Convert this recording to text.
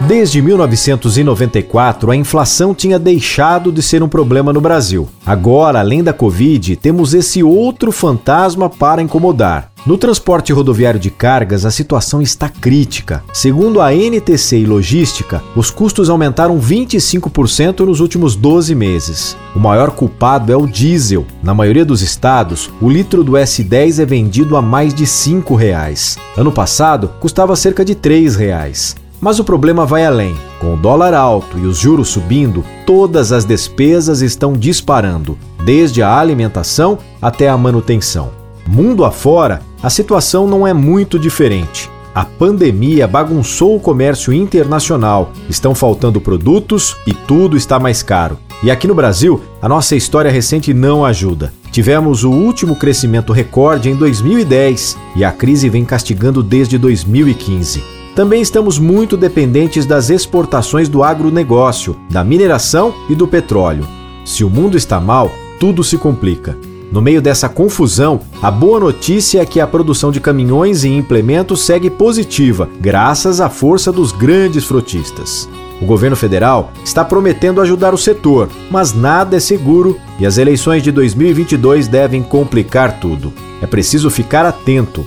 Desde 1994, a inflação tinha deixado de ser um problema no Brasil. Agora, além da Covid, temos esse outro fantasma para incomodar. No transporte rodoviário de cargas, a situação está crítica. Segundo a NTC e Logística, os custos aumentaram 25% nos últimos 12 meses. O maior culpado é o diesel. Na maioria dos estados, o litro do S10 é vendido a mais de 5 reais. Ano passado, custava cerca de 3 reais. Mas o problema vai além. Com o dólar alto e os juros subindo, todas as despesas estão disparando, desde a alimentação até a manutenção. Mundo afora, a situação não é muito diferente. A pandemia bagunçou o comércio internacional, estão faltando produtos e tudo está mais caro. E aqui no Brasil, a nossa história recente não ajuda. Tivemos o último crescimento recorde em 2010 e a crise vem castigando desde 2015. Também estamos muito dependentes das exportações do agronegócio, da mineração e do petróleo. Se o mundo está mal, tudo se complica. No meio dessa confusão, a boa notícia é que a produção de caminhões e implementos segue positiva, graças à força dos grandes frotistas. O governo federal está prometendo ajudar o setor, mas nada é seguro e as eleições de 2022 devem complicar tudo. É preciso ficar atento.